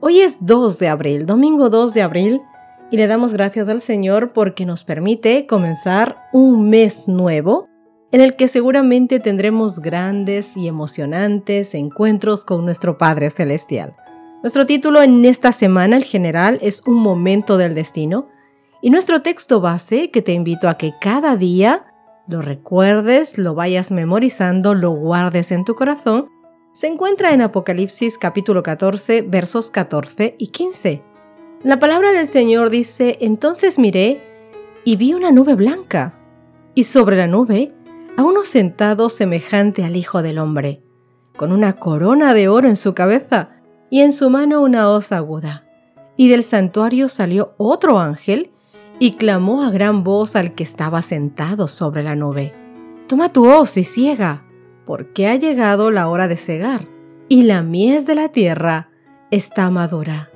Hoy es 2 de abril, domingo 2 de abril, y le damos gracias al Señor porque nos permite comenzar un mes nuevo en el que seguramente tendremos grandes y emocionantes encuentros con nuestro Padre Celestial. Nuestro título en esta semana, el general, es Un momento del destino, y nuestro texto base, que te invito a que cada día lo recuerdes, lo vayas memorizando, lo guardes en tu corazón, se encuentra en Apocalipsis capítulo 14 versos 14 y 15. La palabra del Señor dice, entonces miré y vi una nube blanca, y sobre la nube a uno sentado semejante al Hijo del Hombre, con una corona de oro en su cabeza y en su mano una hoz aguda. Y del santuario salió otro ángel, y clamó a gran voz al que estaba sentado sobre la nube. Toma tu hoz y ciega, porque ha llegado la hora de cegar, y la mies de la tierra está madura.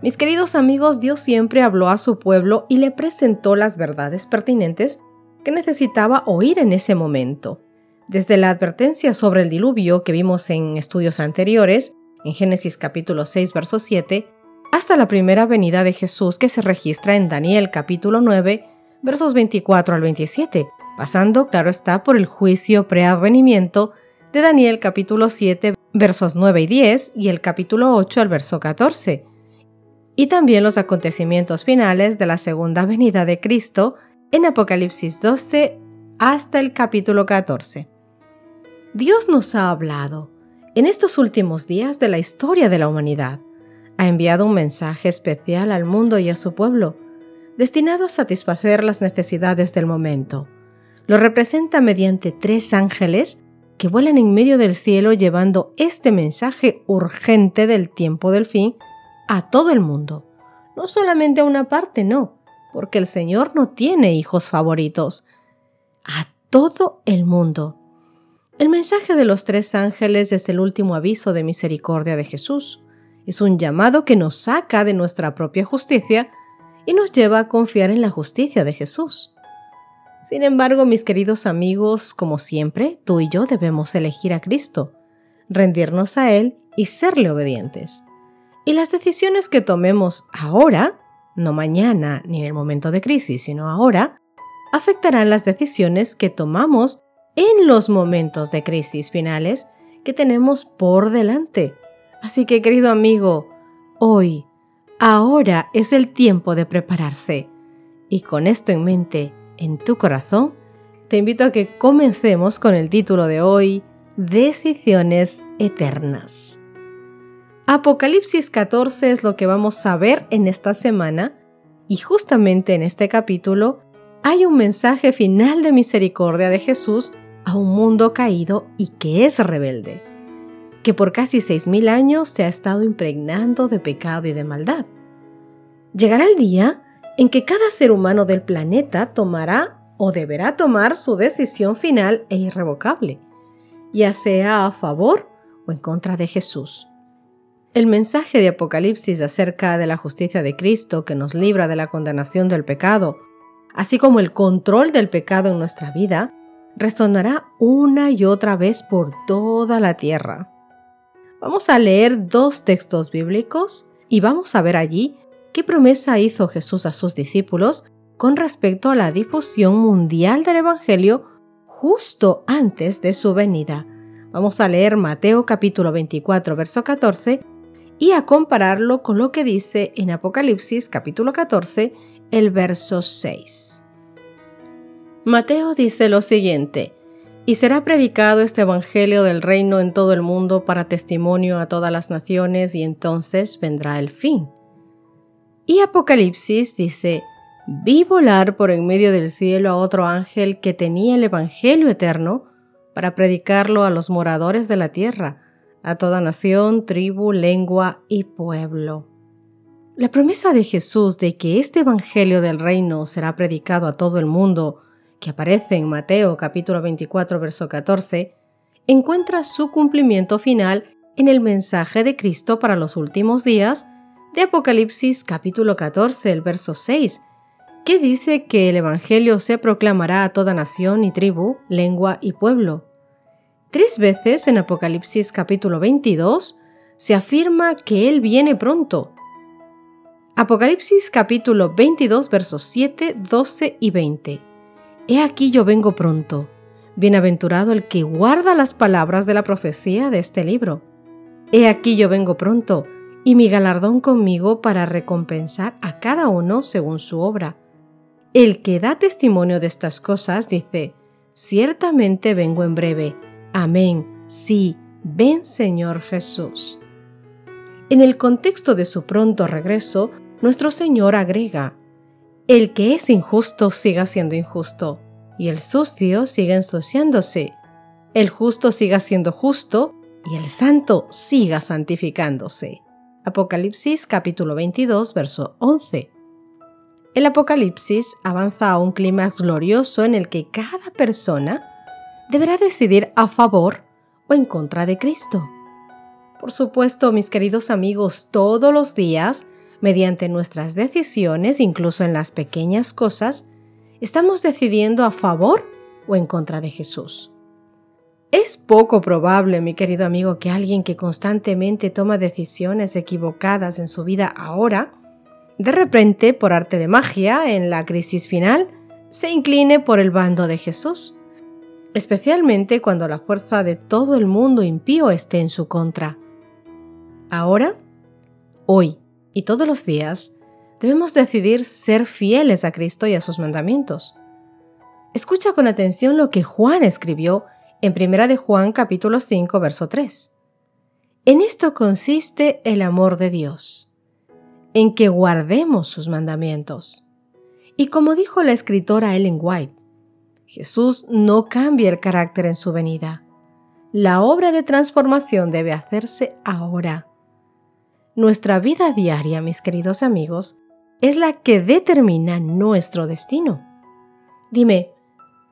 Mis queridos amigos, Dios siempre habló a su pueblo y le presentó las verdades pertinentes que necesitaba oír en ese momento. Desde la advertencia sobre el diluvio que vimos en estudios anteriores, en Génesis capítulo 6, verso 7, hasta la primera venida de Jesús que se registra en Daniel capítulo 9, versos 24 al 27, pasando, claro está, por el juicio preadvenimiento de Daniel capítulo 7, versos 9 y 10 y el capítulo 8 al verso 14, y también los acontecimientos finales de la segunda venida de Cristo en Apocalipsis 12 hasta el capítulo 14. Dios nos ha hablado en estos últimos días de la historia de la humanidad ha enviado un mensaje especial al mundo y a su pueblo, destinado a satisfacer las necesidades del momento. Lo representa mediante tres ángeles que vuelan en medio del cielo llevando este mensaje urgente del tiempo del fin a todo el mundo. No solamente a una parte, no, porque el Señor no tiene hijos favoritos. A todo el mundo. El mensaje de los tres ángeles es el último aviso de misericordia de Jesús es un llamado que nos saca de nuestra propia justicia y nos lleva a confiar en la justicia de Jesús. Sin embargo, mis queridos amigos, como siempre, tú y yo debemos elegir a Cristo, rendirnos a Él y serle obedientes. Y las decisiones que tomemos ahora, no mañana ni en el momento de crisis, sino ahora, afectarán las decisiones que tomamos en los momentos de crisis finales que tenemos por delante. Así que querido amigo, hoy, ahora es el tiempo de prepararse. Y con esto en mente, en tu corazón, te invito a que comencemos con el título de hoy, Decisiones Eternas. Apocalipsis 14 es lo que vamos a ver en esta semana y justamente en este capítulo hay un mensaje final de misericordia de Jesús a un mundo caído y que es rebelde que por casi 6.000 años se ha estado impregnando de pecado y de maldad. Llegará el día en que cada ser humano del planeta tomará o deberá tomar su decisión final e irrevocable, ya sea a favor o en contra de Jesús. El mensaje de Apocalipsis acerca de la justicia de Cristo que nos libra de la condenación del pecado, así como el control del pecado en nuestra vida, resonará una y otra vez por toda la tierra. Vamos a leer dos textos bíblicos y vamos a ver allí qué promesa hizo Jesús a sus discípulos con respecto a la difusión mundial del Evangelio justo antes de su venida. Vamos a leer Mateo capítulo 24, verso 14 y a compararlo con lo que dice en Apocalipsis capítulo 14, el verso 6. Mateo dice lo siguiente, y será predicado este Evangelio del reino en todo el mundo para testimonio a todas las naciones y entonces vendrá el fin. Y Apocalipsis dice, vi volar por en medio del cielo a otro ángel que tenía el Evangelio eterno para predicarlo a los moradores de la tierra, a toda nación, tribu, lengua y pueblo. La promesa de Jesús de que este Evangelio del Reino será predicado a todo el mundo, que aparece en Mateo capítulo 24 verso 14, encuentra su cumplimiento final en el mensaje de Cristo para los últimos días de Apocalipsis capítulo 14, el verso 6, que dice que el Evangelio se proclamará a toda nación y tribu, lengua y pueblo. Tres veces en Apocalipsis capítulo 22 se afirma que Él viene pronto. Apocalipsis capítulo 22 versos 7, 12 y 20. He aquí yo vengo pronto. Bienaventurado el que guarda las palabras de la profecía de este libro. He aquí yo vengo pronto, y mi galardón conmigo para recompensar a cada uno según su obra. El que da testimonio de estas cosas dice, ciertamente vengo en breve. Amén. Sí, ven Señor Jesús. En el contexto de su pronto regreso, nuestro Señor agrega, el que es injusto siga siendo injusto, y el sucio siga ensuciándose. El justo siga siendo justo, y el santo siga santificándose. Apocalipsis capítulo 22, verso 11. El Apocalipsis avanza a un clima glorioso en el que cada persona deberá decidir a favor o en contra de Cristo. Por supuesto, mis queridos amigos, todos los días Mediante nuestras decisiones, incluso en las pequeñas cosas, estamos decidiendo a favor o en contra de Jesús. Es poco probable, mi querido amigo, que alguien que constantemente toma decisiones equivocadas en su vida ahora, de repente, por arte de magia, en la crisis final, se incline por el bando de Jesús, especialmente cuando la fuerza de todo el mundo impío esté en su contra. Ahora, hoy, y todos los días debemos decidir ser fieles a Cristo y a sus mandamientos. Escucha con atención lo que Juan escribió en 1 de Juan capítulo 5 verso 3. En esto consiste el amor de Dios, en que guardemos sus mandamientos. Y como dijo la escritora Ellen White, Jesús no cambia el carácter en su venida. La obra de transformación debe hacerse ahora nuestra vida diaria, mis queridos amigos, es la que determina nuestro destino. Dime,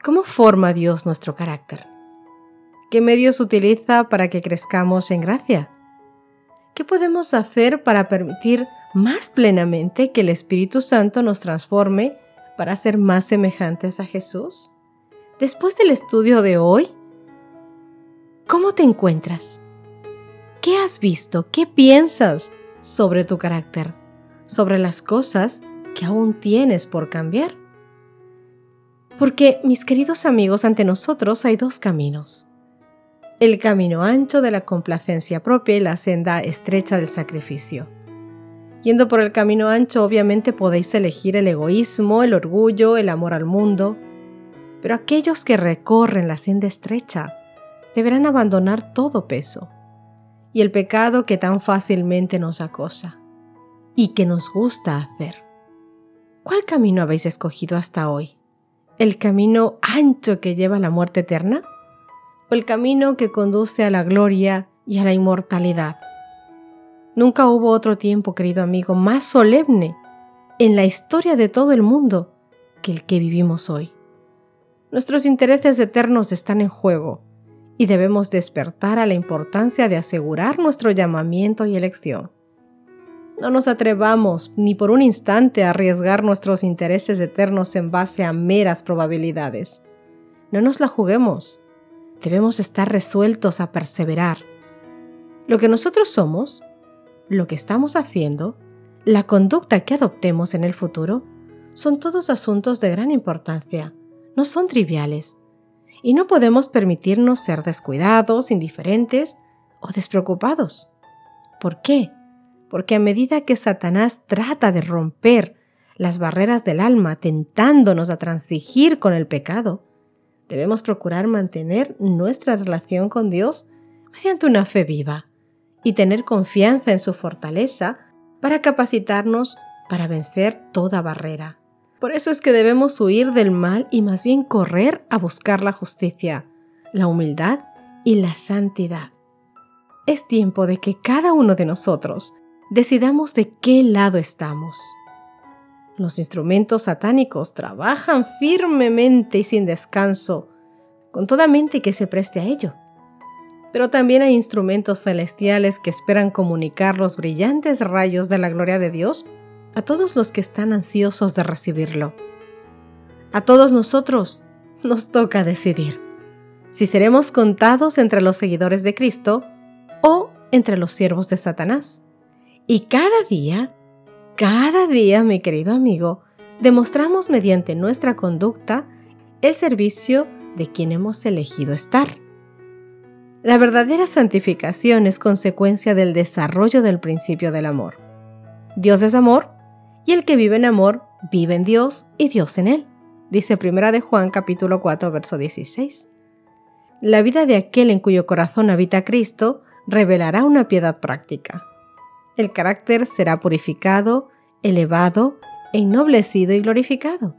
¿cómo forma Dios nuestro carácter? ¿Qué medios utiliza para que crezcamos en gracia? ¿Qué podemos hacer para permitir más plenamente que el Espíritu Santo nos transforme para ser más semejantes a Jesús? Después del estudio de hoy, ¿cómo te encuentras? ¿Qué has visto? ¿Qué piensas sobre tu carácter? Sobre las cosas que aún tienes por cambiar. Porque, mis queridos amigos, ante nosotros hay dos caminos. El camino ancho de la complacencia propia y la senda estrecha del sacrificio. Yendo por el camino ancho, obviamente podéis elegir el egoísmo, el orgullo, el amor al mundo, pero aquellos que recorren la senda estrecha deberán abandonar todo peso y el pecado que tan fácilmente nos acosa y que nos gusta hacer. ¿Cuál camino habéis escogido hasta hoy? ¿El camino ancho que lleva a la muerte eterna? ¿O el camino que conduce a la gloria y a la inmortalidad? Nunca hubo otro tiempo, querido amigo, más solemne en la historia de todo el mundo que el que vivimos hoy. Nuestros intereses eternos están en juego y debemos despertar a la importancia de asegurar nuestro llamamiento y elección. No nos atrevamos ni por un instante a arriesgar nuestros intereses eternos en base a meras probabilidades. No nos la juguemos. Debemos estar resueltos a perseverar. Lo que nosotros somos, lo que estamos haciendo, la conducta que adoptemos en el futuro, son todos asuntos de gran importancia, no son triviales y no podemos permitirnos ser descuidados, indiferentes o despreocupados. ¿Por qué? Porque a medida que Satanás trata de romper las barreras del alma tentándonos a transigir con el pecado, debemos procurar mantener nuestra relación con Dios mediante una fe viva y tener confianza en su fortaleza para capacitarnos para vencer toda barrera. Por eso es que debemos huir del mal y más bien correr a buscar la justicia, la humildad y la santidad. Es tiempo de que cada uno de nosotros decidamos de qué lado estamos. Los instrumentos satánicos trabajan firmemente y sin descanso, con toda mente que se preste a ello. Pero también hay instrumentos celestiales que esperan comunicar los brillantes rayos de la gloria de Dios a todos los que están ansiosos de recibirlo. A todos nosotros nos toca decidir si seremos contados entre los seguidores de Cristo o entre los siervos de Satanás. Y cada día, cada día, mi querido amigo, demostramos mediante nuestra conducta el servicio de quien hemos elegido estar. La verdadera santificación es consecuencia del desarrollo del principio del amor. Dios es amor y el que vive en amor vive en Dios y Dios en él, dice 1 de Juan capítulo 4 verso 16. La vida de aquel en cuyo corazón habita Cristo revelará una piedad práctica. El carácter será purificado, elevado, ennoblecido y glorificado.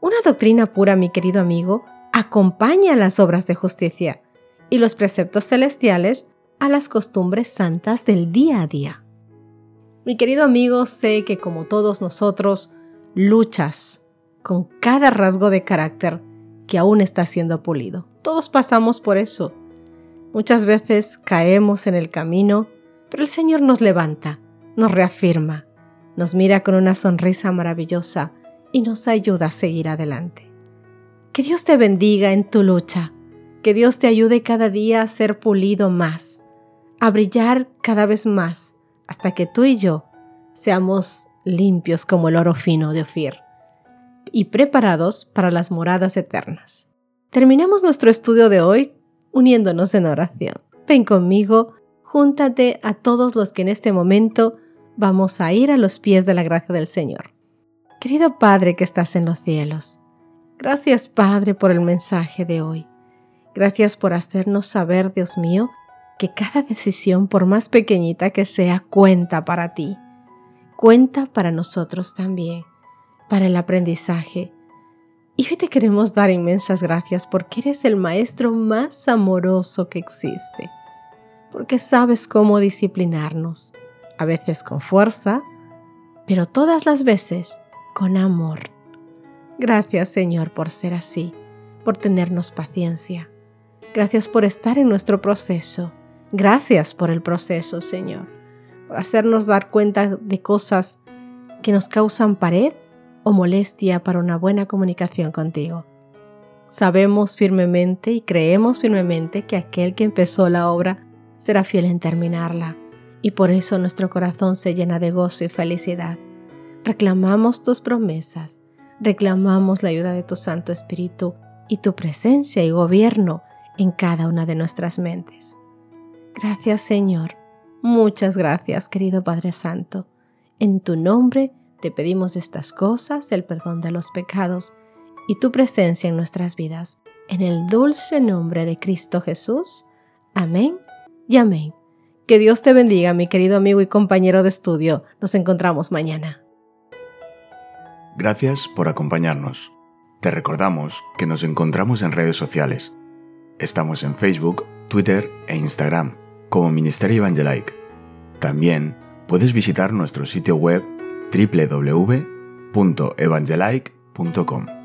Una doctrina pura, mi querido amigo, acompaña las obras de justicia y los preceptos celestiales a las costumbres santas del día a día. Mi querido amigo, sé que como todos nosotros, luchas con cada rasgo de carácter que aún está siendo pulido. Todos pasamos por eso. Muchas veces caemos en el camino, pero el Señor nos levanta, nos reafirma, nos mira con una sonrisa maravillosa y nos ayuda a seguir adelante. Que Dios te bendiga en tu lucha, que Dios te ayude cada día a ser pulido más, a brillar cada vez más, hasta que tú y yo seamos limpios como el oro fino de Ofir y preparados para las moradas eternas. Terminamos nuestro estudio de hoy uniéndonos en oración. Ven conmigo, júntate a todos los que en este momento vamos a ir a los pies de la gracia del Señor. Querido Padre que estás en los cielos, gracias Padre por el mensaje de hoy. Gracias por hacernos saber, Dios mío, que cada decisión, por más pequeñita que sea, cuenta para ti. Cuenta para nosotros también, para el aprendizaje, y hoy te queremos dar inmensas gracias porque eres el maestro más amoroso que existe, porque sabes cómo disciplinarnos, a veces con fuerza, pero todas las veces con amor. Gracias Señor por ser así, por tenernos paciencia. Gracias por estar en nuestro proceso. Gracias por el proceso, Señor, por hacernos dar cuenta de cosas que nos causan pared o molestia para una buena comunicación contigo. Sabemos firmemente y creemos firmemente que aquel que empezó la obra será fiel en terminarla, y por eso nuestro corazón se llena de gozo y felicidad. Reclamamos tus promesas, reclamamos la ayuda de tu Santo Espíritu y tu presencia y gobierno en cada una de nuestras mentes. Gracias Señor, muchas gracias querido Padre Santo. En tu nombre te pedimos estas cosas, el perdón de los pecados y tu presencia en nuestras vidas. En el dulce nombre de Cristo Jesús. Amén y amén. Que Dios te bendiga, mi querido amigo y compañero de estudio. Nos encontramos mañana. Gracias por acompañarnos. Te recordamos que nos encontramos en redes sociales. Estamos en Facebook, Twitter e Instagram como Ministerio Evangelike. También puedes visitar nuestro sitio web www.evangelike.com.